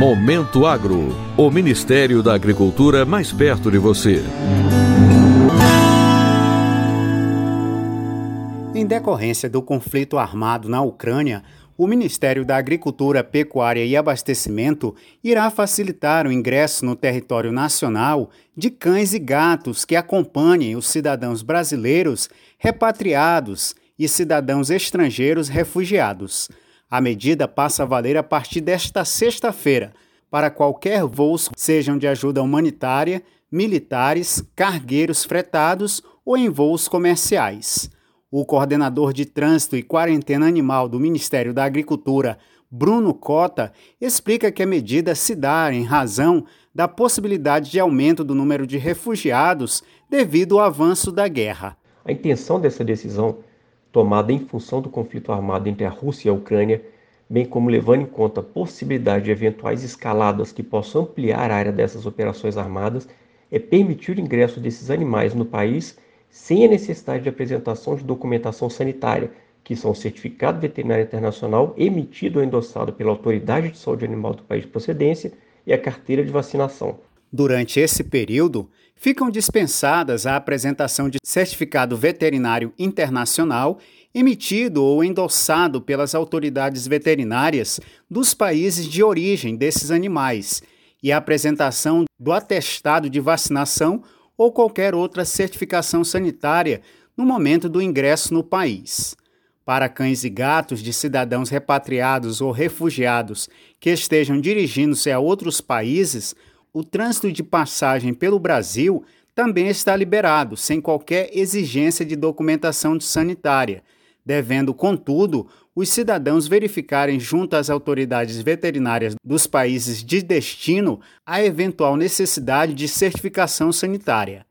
Momento Agro, o Ministério da Agricultura mais perto de você. Em decorrência do conflito armado na Ucrânia, o Ministério da Agricultura, Pecuária e Abastecimento irá facilitar o ingresso no território nacional de cães e gatos que acompanhem os cidadãos brasileiros repatriados e cidadãos estrangeiros refugiados. A medida passa a valer a partir desta sexta-feira para qualquer voos, sejam de ajuda humanitária, militares, cargueiros fretados ou em voos comerciais. O coordenador de trânsito e quarentena animal do Ministério da Agricultura, Bruno Cota, explica que a medida se dá em razão da possibilidade de aumento do número de refugiados devido ao avanço da guerra. A intenção dessa decisão tomada em função do conflito armado entre a Rússia e a Ucrânia, bem como levando em conta a possibilidade de eventuais escaladas que possam ampliar a área dessas operações armadas, é permitir o ingresso desses animais no país sem a necessidade de apresentação de documentação sanitária, que são certificado veterinário internacional emitido ou endossado pela autoridade de saúde animal do país de procedência e a carteira de vacinação. Durante esse período, ficam dispensadas a apresentação de certificado veterinário internacional emitido ou endossado pelas autoridades veterinárias dos países de origem desses animais e a apresentação do atestado de vacinação ou qualquer outra certificação sanitária no momento do ingresso no país. Para cães e gatos de cidadãos repatriados ou refugiados que estejam dirigindo-se a outros países, o trânsito de passagem pelo Brasil também está liberado, sem qualquer exigência de documentação sanitária, devendo, contudo, os cidadãos verificarem junto às autoridades veterinárias dos países de destino a eventual necessidade de certificação sanitária.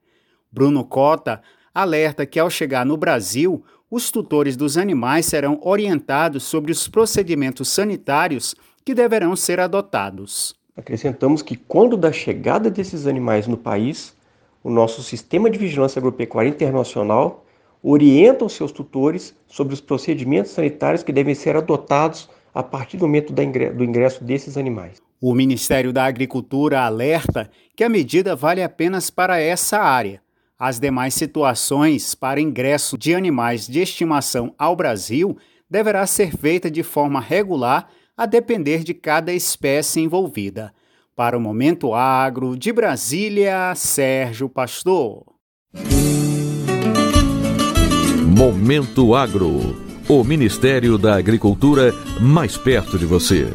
Bruno Cota alerta que, ao chegar no Brasil, os tutores dos animais serão orientados sobre os procedimentos sanitários que deverão ser adotados. Acrescentamos que, quando da chegada desses animais no país, o nosso sistema de vigilância agropecuária internacional orienta os seus tutores sobre os procedimentos sanitários que devem ser adotados a partir do momento do ingresso desses animais. O Ministério da Agricultura alerta que a medida vale apenas para essa área. As demais situações para ingresso de animais de estimação ao Brasil deverá ser feita de forma regular a depender de cada espécie envolvida. Para o Momento Agro, de Brasília, Sérgio Pastor. Momento Agro. O Ministério da Agricultura mais perto de você.